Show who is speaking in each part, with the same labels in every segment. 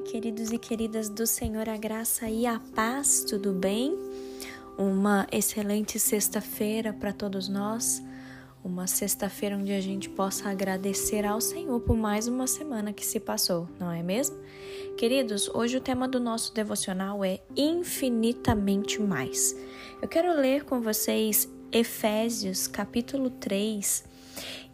Speaker 1: queridos e queridas do Senhor, a graça e a paz, tudo bem? Uma excelente sexta-feira para todos nós, uma sexta-feira onde a gente possa agradecer ao Senhor por mais uma semana que se passou, não é mesmo? Queridos, hoje o tema do nosso devocional é infinitamente mais. Eu quero ler com vocês Efésios capítulo 3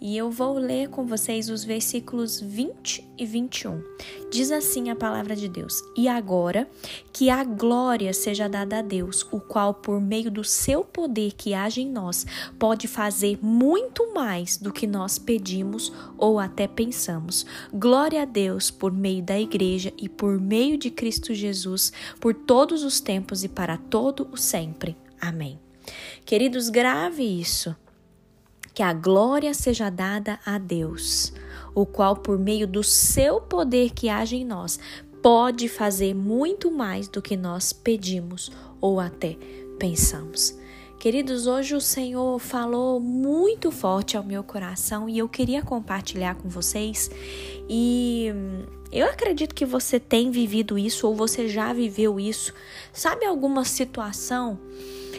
Speaker 1: e eu vou ler com vocês os versículos 20 e 21. Diz assim a palavra de Deus: E agora que a glória seja dada a Deus, o qual, por meio do seu poder que age em nós, pode fazer muito mais do que nós pedimos ou até pensamos. Glória a Deus por meio da igreja e por meio de Cristo Jesus, por todos os tempos e para todo o sempre. Amém. Queridos, grave isso que a glória seja dada a Deus, o qual, por meio do seu poder que age em nós, pode fazer muito mais do que nós pedimos ou até pensamos. Queridos, hoje o Senhor falou muito forte ao meu coração e eu queria compartilhar com vocês. E eu acredito que você tem vivido isso ou você já viveu isso. Sabe alguma situação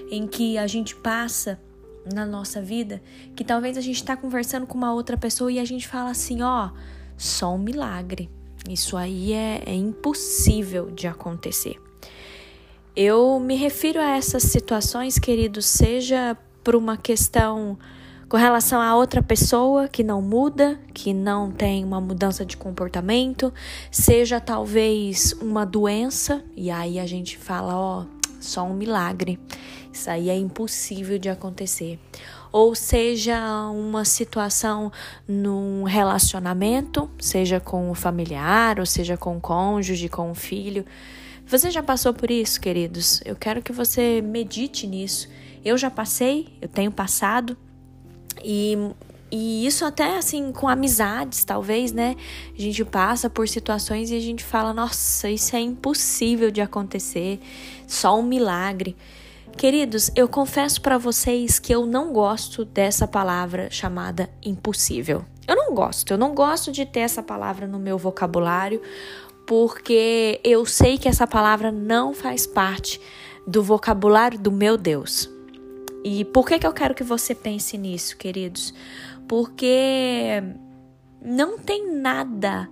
Speaker 1: em que a gente passa na nossa vida que talvez a gente está conversando com uma outra pessoa e a gente fala assim: ó, só um milagre. Isso aí é, é impossível de acontecer. Eu me refiro a essas situações, queridos, seja por uma questão com relação a outra pessoa que não muda, que não tem uma mudança de comportamento, seja talvez uma doença, e aí a gente fala, ó, só um milagre. Isso aí é impossível de acontecer. Ou seja, uma situação num relacionamento, seja com o familiar, ou seja com o cônjuge, com o filho. Você já passou por isso, queridos? Eu quero que você medite nisso. Eu já passei, eu tenho passado. E e isso até assim com amizades, talvez, né? A gente passa por situações e a gente fala: "Nossa, isso é impossível de acontecer, só um milagre". Queridos, eu confesso para vocês que eu não gosto dessa palavra chamada impossível. Eu não gosto, eu não gosto de ter essa palavra no meu vocabulário, porque eu sei que essa palavra não faz parte do vocabulário do meu Deus. E por que, que eu quero que você pense nisso, queridos? Porque não tem nada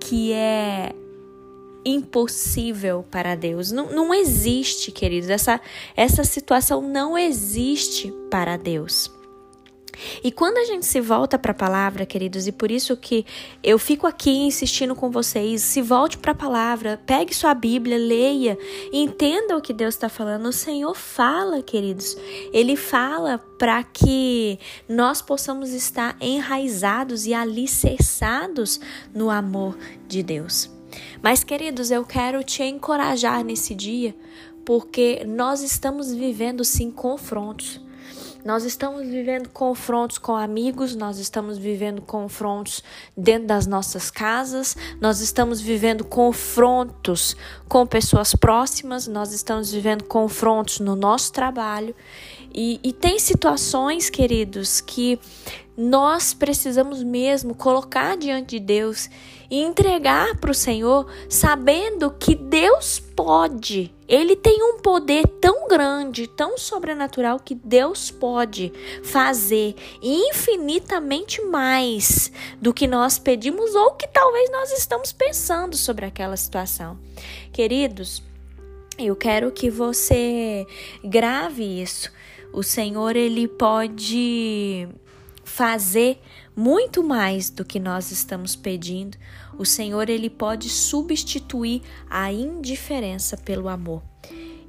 Speaker 1: que é impossível para Deus. Não, não existe, queridos. Essa, essa situação não existe para Deus. E quando a gente se volta para a palavra, queridos, e por isso que eu fico aqui insistindo com vocês, se volte para a palavra, pegue sua Bíblia, leia, entenda o que Deus está falando. O Senhor fala, queridos, Ele fala para que nós possamos estar enraizados e alicerçados no amor de Deus. Mas, queridos, eu quero te encorajar nesse dia, porque nós estamos vivendo sim confrontos. Nós estamos vivendo confrontos com amigos, nós estamos vivendo confrontos dentro das nossas casas, nós estamos vivendo confrontos com pessoas próximas, nós estamos vivendo confrontos no nosso trabalho. E, e tem situações, queridos, que nós precisamos mesmo colocar diante de Deus e entregar para o Senhor, sabendo que Deus pode. Ele tem um poder tão grande, tão sobrenatural, que Deus pode fazer infinitamente mais do que nós pedimos ou que talvez nós estamos pensando sobre aquela situação. Queridos, eu quero que você grave isso. O Senhor, ele pode fazer muito mais do que nós estamos pedindo. O Senhor ele pode substituir a indiferença pelo amor.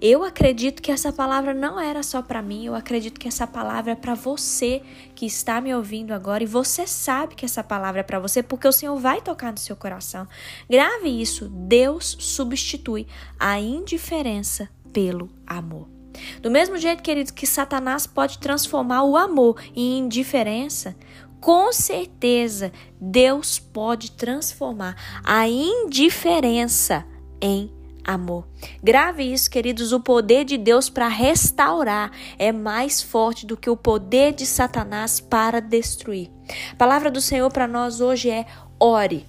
Speaker 1: Eu acredito que essa palavra não era só para mim, eu acredito que essa palavra é para você que está me ouvindo agora e você sabe que essa palavra é para você porque o Senhor vai tocar no seu coração. Grave isso: Deus substitui a indiferença pelo amor. Do mesmo jeito, queridos, que Satanás pode transformar o amor em indiferença, com certeza Deus pode transformar a indiferença em amor. Grave isso, queridos, o poder de Deus para restaurar é mais forte do que o poder de Satanás para destruir. A palavra do Senhor para nós hoje é ore.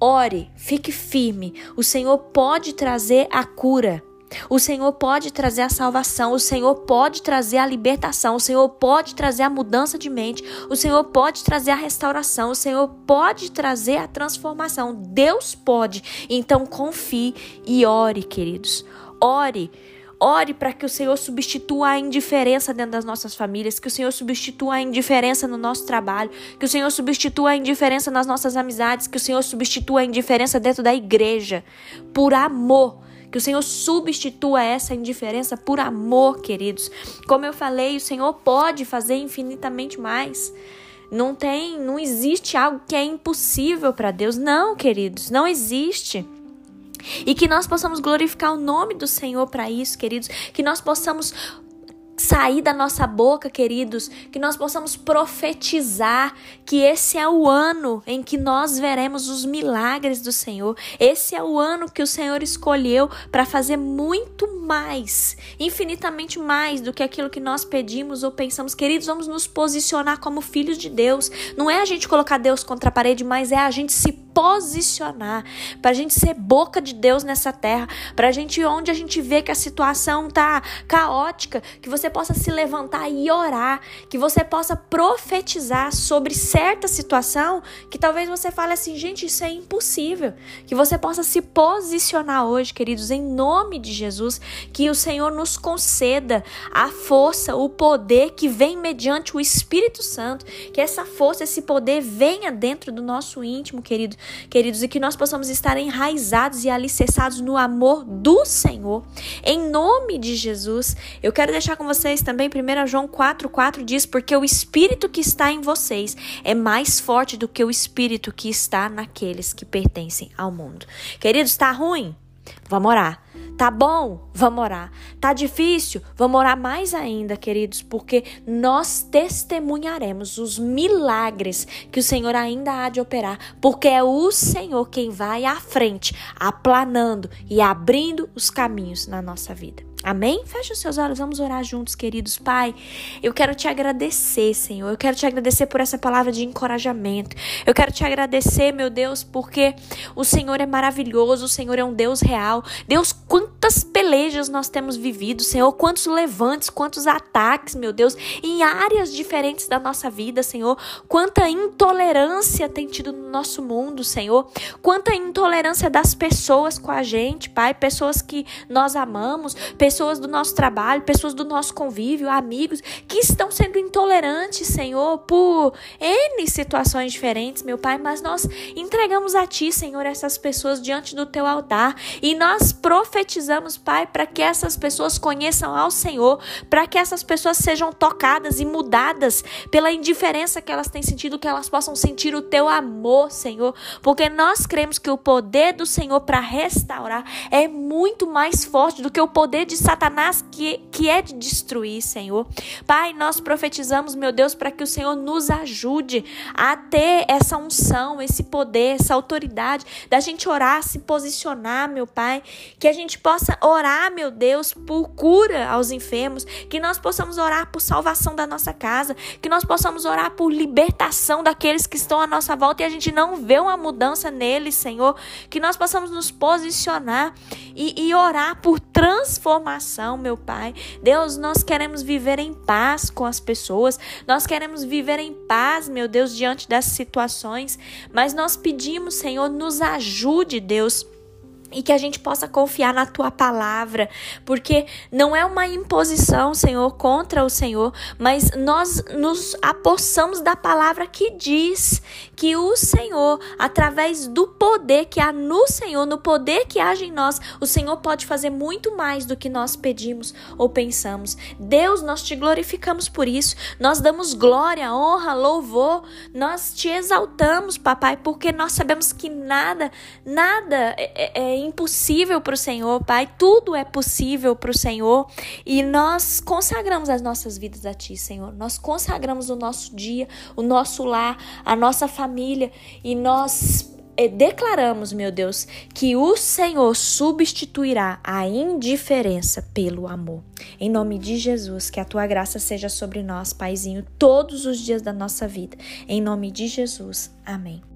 Speaker 1: ore, fique firme. O Senhor pode trazer a cura. O Senhor pode trazer a salvação, o Senhor pode trazer a libertação, o Senhor pode trazer a mudança de mente, o Senhor pode trazer a restauração, o Senhor pode trazer a transformação. Deus pode. Então confie e ore, queridos. Ore. Ore para que o Senhor substitua a indiferença dentro das nossas famílias, que o Senhor substitua a indiferença no nosso trabalho, que o Senhor substitua a indiferença nas nossas amizades, que o Senhor substitua a indiferença dentro da igreja, por amor. Que o Senhor substitua essa indiferença por amor, queridos. Como eu falei, o Senhor pode fazer infinitamente mais. Não tem, não existe algo que é impossível para Deus. Não, queridos, não existe. E que nós possamos glorificar o nome do Senhor para isso, queridos. Que nós possamos sair da nossa boca, queridos, que nós possamos profetizar que esse é o ano em que nós veremos os milagres do Senhor. Esse é o ano que o Senhor escolheu para fazer muito mais, infinitamente mais do que aquilo que nós pedimos ou pensamos. Queridos, vamos nos posicionar como filhos de Deus. Não é a gente colocar Deus contra a parede, mas é a gente se posicionar, para a gente ser boca de Deus nessa terra, para a gente, onde a gente vê que a situação tá caótica, que você possa se levantar e orar, que você possa profetizar sobre certa situação que talvez você fale assim, gente, isso é impossível. Que você possa se posicionar hoje, queridos, em nome de Jesus, que o Senhor nos conceda a força, o poder que vem mediante o Espírito Santo, que essa força, esse poder venha dentro do nosso íntimo, querido, queridos, e que nós possamos estar enraizados e alicerçados no amor do Senhor. Em nome de Jesus, eu quero deixar com vocês também 1 João 4,4 diz: Porque o Espírito que está em vocês é mais forte do que o Espírito que está naqueles que pertencem ao mundo. Queridos, está ruim? Vamos orar. Tá bom? Vamos orar. Tá difícil? Vamos orar mais ainda, queridos, porque nós testemunharemos os milagres que o Senhor ainda há de operar, porque é o Senhor quem vai à frente, aplanando e abrindo os caminhos na nossa vida. Amém? Feche os seus olhos, vamos orar juntos, queridos. Pai, eu quero te agradecer, Senhor. Eu quero te agradecer por essa palavra de encorajamento. Eu quero te agradecer, meu Deus, porque o Senhor é maravilhoso, o Senhor é um Deus real. Deus, quantas pelejas nós temos vivido, Senhor, quantos levantes, quantos ataques, meu Deus, em áreas diferentes da nossa vida, Senhor. Quanta intolerância tem tido no nosso mundo, Senhor. Quanta intolerância das pessoas com a gente, Pai, pessoas que nós amamos, pessoas do nosso trabalho, pessoas do nosso convívio, amigos que estão sendo intolerantes, Senhor, por N situações diferentes, meu Pai, mas nós entregamos a Ti, Senhor, essas pessoas diante do Teu altar e nós profetizamos, Pai, para que essas pessoas conheçam ao Senhor, para que essas pessoas sejam tocadas e mudadas pela indiferença que elas têm sentido, que elas possam sentir o Teu amor, Senhor, porque nós cremos que o poder do Senhor para restaurar é muito mais forte do que o poder de Satanás que, que é de destruir, Senhor. Pai, nós profetizamos, meu Deus, para que o Senhor nos ajude a ter essa unção, esse poder, essa autoridade da gente orar, se posicionar, meu Pai. Que a gente possa orar, meu Deus, por cura aos enfermos. Que nós possamos orar por salvação da nossa casa. Que nós possamos orar por libertação daqueles que estão à nossa volta e a gente não vê uma mudança neles, Senhor. Que nós possamos nos posicionar e, e orar por transformação transformação, meu Pai. Deus, nós queremos viver em paz com as pessoas, nós queremos viver em paz, meu Deus, diante das situações, mas nós pedimos, Senhor, nos ajude, Deus e que a gente possa confiar na tua palavra, porque não é uma imposição, Senhor, contra o Senhor, mas nós nos apossamos da palavra que diz que o Senhor, através do poder que há no Senhor, no poder que age em nós, o Senhor pode fazer muito mais do que nós pedimos ou pensamos. Deus, nós te glorificamos por isso, nós damos glória, honra, louvor, nós te exaltamos, papai, porque nós sabemos que nada, nada é, é, é impossível para o Senhor, Pai. Tudo é possível para o Senhor. E nós consagramos as nossas vidas a Ti, Senhor. Nós consagramos o nosso dia, o nosso lar, a nossa família. E nós eh, declaramos, meu Deus, que o Senhor substituirá a indiferença pelo amor. Em nome de Jesus, que a tua graça seja sobre nós, Paizinho, todos os dias da nossa vida. Em nome de Jesus. Amém.